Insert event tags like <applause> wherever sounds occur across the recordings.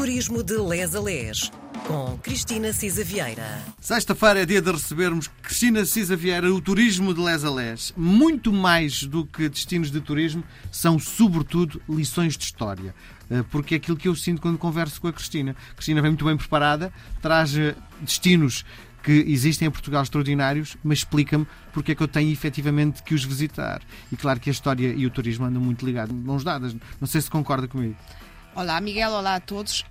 Turismo de Les a Les, com Cristina Cisa Vieira. Sexta-feira é dia de recebermos Cristina Cisa Vieira, o turismo de Les a Les. Muito mais do que destinos de turismo, são sobretudo lições de história. Eh, porque é aquilo que eu sinto quando converso com a Cristina. A Cristina vem muito bem preparada, traz eh, destinos que existem em Portugal extraordinários, mas explica-me porque é que eu tenho efetivamente que os visitar. E claro que a história e o turismo andam muito ligados, mãos dadas. Não sei se concorda comigo. Olá, Miguel, olá a todos.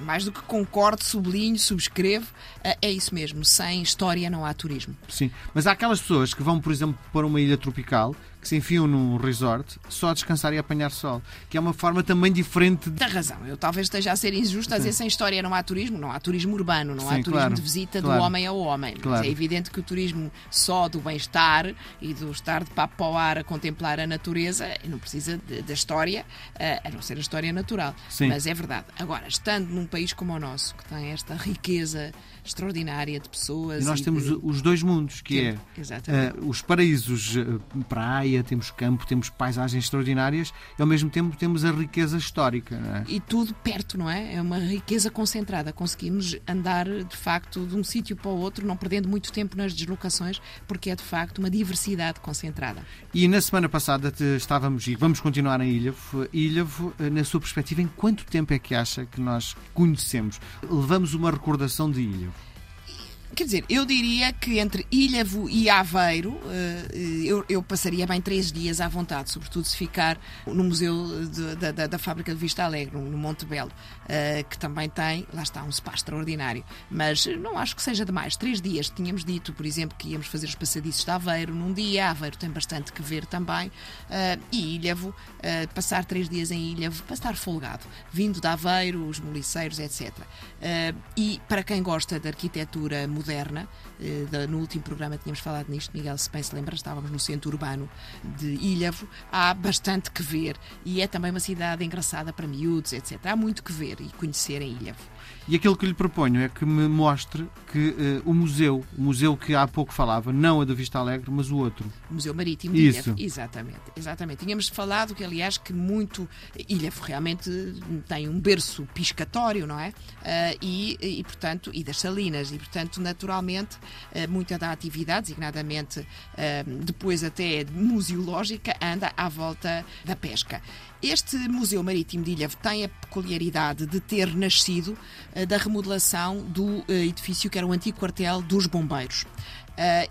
Mais do que concordo, sublinho, subscrevo, eh, é isso mesmo. Sem história não há turismo. Sim, mas há aquelas pessoas que vão, por exemplo, para uma ilha tropical que se enfiam num resort só a descansar e a apanhar sol, que é uma forma também diferente de... Tem razão, eu talvez esteja a ser injusto a dizer sem história não há turismo, não há turismo urbano, não Sim, há turismo claro, de visita claro, do homem ao homem. Claro. Mas é evidente que o turismo só do bem-estar e do estar de papo ao ar a contemplar a natureza não precisa da história, eh, a não ser a história natural. Sim. Mas é verdade. Agora, estando num país como o nosso, que tem esta riqueza extraordinária de pessoas. E nós e temos de... os dois mundos, que é uh, os paraísos, uh, praia, temos campo, temos paisagens extraordinárias e ao mesmo tempo temos a riqueza histórica. É? E tudo perto, não é? É uma riqueza concentrada. Conseguimos andar de facto de um sítio para o outro, não perdendo muito tempo nas deslocações, porque é de facto uma diversidade concentrada. E na semana passada estávamos, e vamos continuar em Ilhavo, Ilhavo, eh, na sua perspectiva, em quanto tempo é que acha que nós conhecemos? Levamos uma recordação de Ilhavo? Quer dizer, eu diria que entre Ilhavo e Aveiro eh, eu, eu passaria bem três dias à vontade, sobretudo se ficar no Museu de, da, da, da, Fábrica de Vista Alegre, no Monte Belo, eh, que também tem, lá está, um spa extraordinário. Mas não acho que seja demais. Três dias. Tínhamos dito, por exemplo, que íamos fazer os passadiços de Aveiro num dia. Aveiro tem bastante que ver também. Eh, e Ilhavo, passar três dias em Ilhavo para estar folgado, vindo de Aveiro, os moliceiros, etc. E para quem gosta de arquitetura moderna, moderna. Eh, no último programa tínhamos falado nisto, Miguel, se bem se lembra, estávamos no centro urbano de Ilhavo. Há bastante que ver e é também uma cidade engraçada para miúdos, etc. Há muito que ver e conhecer em Ilhavo. E aquilo que lhe proponho é que me mostre que uh, o museu, o museu que há pouco falava, não a da Vista Alegre, mas o outro. O Museu Marítimo de Isso. Ilhavo. Exatamente, exatamente. Tínhamos falado que, aliás, que muito. Ilhavo realmente tem um berço piscatório, não é? Uh, e, e, portanto, e das salinas, e, portanto, naturalmente, uh, muita da atividade, designadamente depois até museológica, anda à volta da pesca. Este Museu Marítimo de Ilhavo tem a peculiaridade de ter nascido uh, da remodelação do edifício que era o antigo quartel dos bombeiros.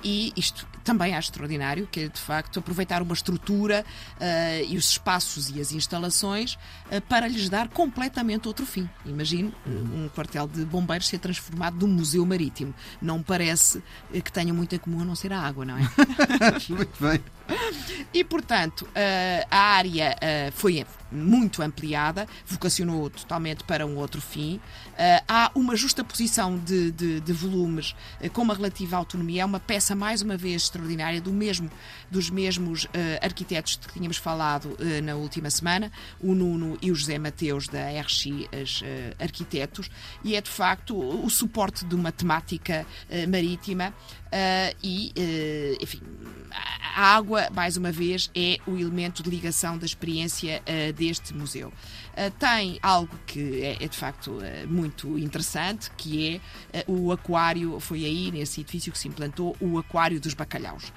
E isto também é extraordinário, que é de facto aproveitar uma estrutura uh, e os espaços e as instalações uh, para lhes dar completamente outro fim. Imagine um quartel de bombeiros ser transformado num museu marítimo. Não parece que tenha muito em comum a não ser a água, não é? <laughs> muito bem. E, portanto, a área foi muito ampliada, vocacionou totalmente para um outro fim. Há uma justa posição de, de, de volumes com uma relativa autonomia. É uma peça, mais uma vez, extraordinária do mesmo, dos mesmos arquitetos de que tínhamos falado na última semana, o Nuno e o José Mateus da RX Arquitetos, e é de facto o suporte de uma temática marítima e, enfim, a água, mais uma vez, é o elemento de ligação da experiência deste museu. tem algo que é, é de facto muito interessante, que é o aquário, foi aí nesse edifício que se implantou o aquário dos bacalhaus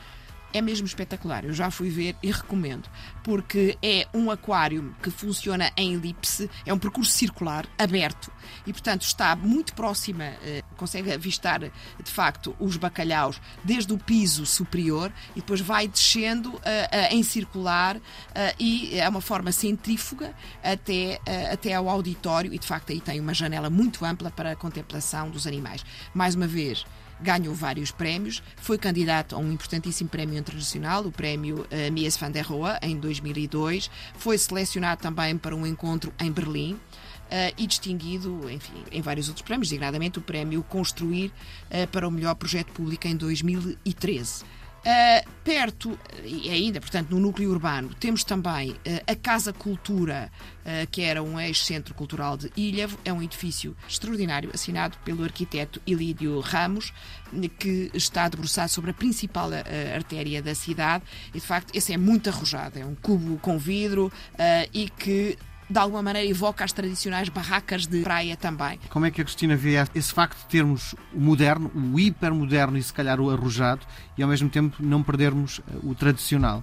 é mesmo espetacular. Eu já fui ver e recomendo, porque é um aquário que funciona em elipse, é um percurso circular, aberto, e portanto está muito próxima, eh, consegue avistar de facto os bacalhaus desde o piso superior e depois vai descendo eh, eh, em circular e é uma forma centrífuga até, até ao auditório, e de facto aí tem uma janela muito ampla para a contemplação dos animais. Mais uma vez, ganhou vários prémios, foi candidato a um importantíssimo prémio internacional, o prémio uh, Mies van der Rohe, em 2002, foi selecionado também para um encontro em Berlim. Uh, e distinguido enfim, em vários outros prémios, designadamente o prémio Construir uh, para o melhor projeto público em 2013. Uh, perto, e ainda, portanto, no núcleo urbano, temos também uh, a Casa Cultura, uh, que era um ex-centro cultural de Ilhavo. É um edifício extraordinário, assinado pelo arquiteto Ilídio Ramos, que está debruçado sobre a principal artéria da cidade. E, de facto, esse é muito arrojado. É um cubo com vidro e que de alguma maneira evoca as tradicionais barracas de praia também. Como é que a Cristina vê esse facto de termos o moderno, o hipermoderno e se calhar o arrojado e ao mesmo tempo não perdermos eh, o tradicional?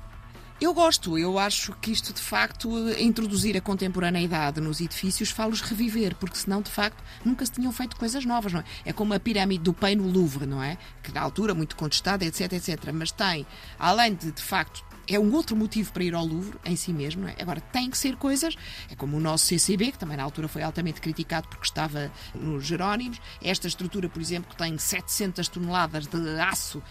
Eu gosto, eu acho que isto de facto, introduzir a contemporaneidade nos edifícios, faz-los reviver, porque senão de facto nunca se tinham feito coisas novas, não é? É como a pirâmide do Pai no Louvre, não é? Que na altura muito contestada, etc, etc. Mas tem, além de de facto é um outro motivo para ir ao Louvre em si mesmo. É? Agora, tem que ser coisas, é como o nosso CCB, que também na altura foi altamente criticado porque estava nos Jerónimos. Esta estrutura, por exemplo, que tem 700 toneladas de aço uh,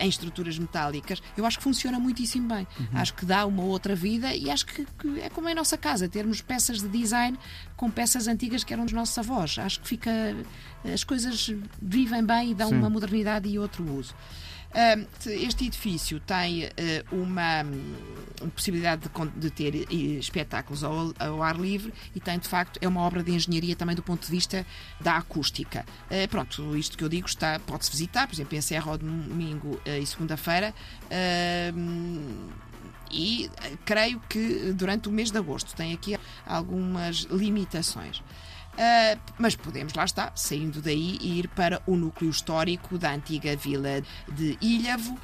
em estruturas metálicas, eu acho que funciona muitíssimo bem. Uhum. Acho que dá uma outra vida e acho que, que, é como em nossa casa, termos peças de design com peças antigas que eram dos nossos avós. Acho que fica. As coisas vivem bem e dão Sim. uma modernidade e outro uso. Este edifício tem eh, uma, uma possibilidade de, ter eh, espetáculos ao, ao, ar livre e tem, de facto, é uma obra de engenharia também do ponto de vista da acústica. Eh, pronto, isto que eu digo está, pode-se visitar, por exemplo, em Serra ao domingo e segunda-feira. E creio que durante o mês de agosto tem aqui algumas limitações. Uh, mas podemos, lá está, saindo daí, ir para o núcleo histórico da antiga vila de Ilhavo, uh,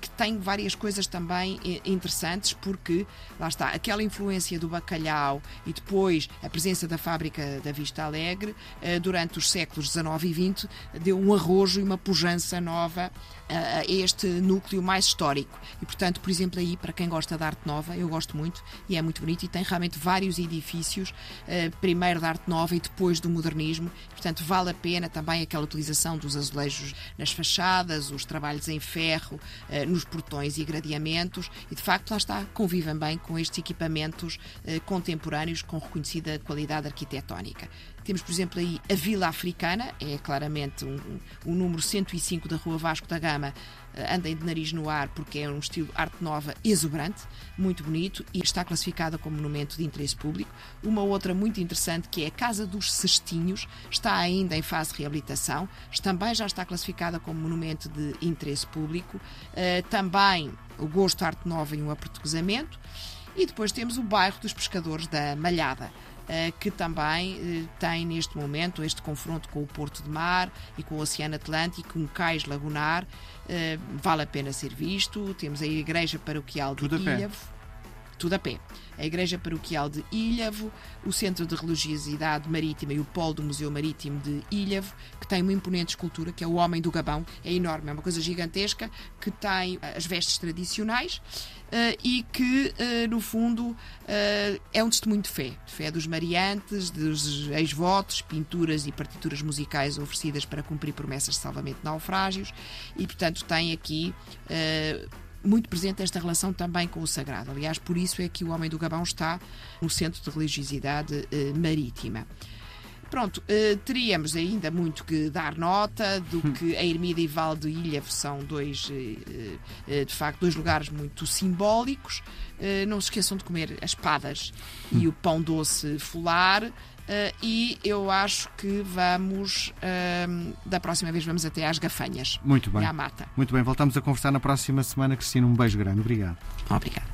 que tem várias coisas também eh, interessantes, porque, lá está, aquela influência do bacalhau e depois a presença da fábrica da Vista Alegre, uh, durante os séculos XIX e XX, deu um arrojo e uma pujança nova a este núcleo mais histórico. E, portanto, por exemplo, aí, para quem gosta de arte nova, eu gosto muito e é muito bonito e tem realmente vários edifícios, primeiro da arte nova e depois depois do modernismo. Portanto, vale a pena também aquela utilização dos azulejos nas fachadas, os trabalhos em ferro, eh, nos portões e gradeamentos. E, de facto, lá está, convivem bem com estes equipamentos eh, contemporâneos com reconhecida qualidade arquitetónica. Temos, por exemplo, aí a Vila Africana, é claramente um, um, número 105 da Rua Vasco da Gama, andem de nariz no ar porque é um estilo arte nova exuberante, muito bonito e está classificada como monumento de interesse público. Uma outra muito interessante que é a Casa dos Cestinhos, está ainda em fase de reabilitação, também já está classificada como monumento de interesse público. Uh, também o gosto arte nova e um aportuguesamento. E depois temos o bairro dos Pescadores da Malhada eh, que também eh, tem neste momento este confronto com o Porto de Mar e com o Oceano Atlântico, um cais lagunar, eh, vale a pena ser visto. Temos a Igreja Paroquial de Ilhavo tudo a pé. A Igreja Paroquial de Ilhavo, o Centro de Religiosidade Marítima e o Polo do Museu Marítimo de Ilhavo, que tem uma imponente escultura, que é o Homem do Gabão. É enorme, é uma coisa gigantesca, que tem eh, as vestes tradicionais uh, e que, uh, no fundo, uh, é um testemunho de fé. De fé dos mariantes, dos ex-votos, pinturas e partituras musicais oferecidas para cumprir promessas de salvamento de naufrágios e, portanto, tem aqui muito presente esta relação também com o sagrado. Aliás, por isso é que o Homem do Gabão está no centro de religiosidade eh, marítima. Pronto, eh, teríamos ainda muito que dar nota do hum. que a Ermida e Val de Ilha são dois, eh, eh, de facto, dois lugares muito simbólicos. Não se esqueçam de comer as espadas e hum. o pão doce fular. E eu acho que vamos, uh, da próxima vez, vamos até às gafanhas. Muito bem. E à mata. Muito bem, voltamos a conversar na próxima semana. Cristina, um beijo grande. Obrigado. Obrigado.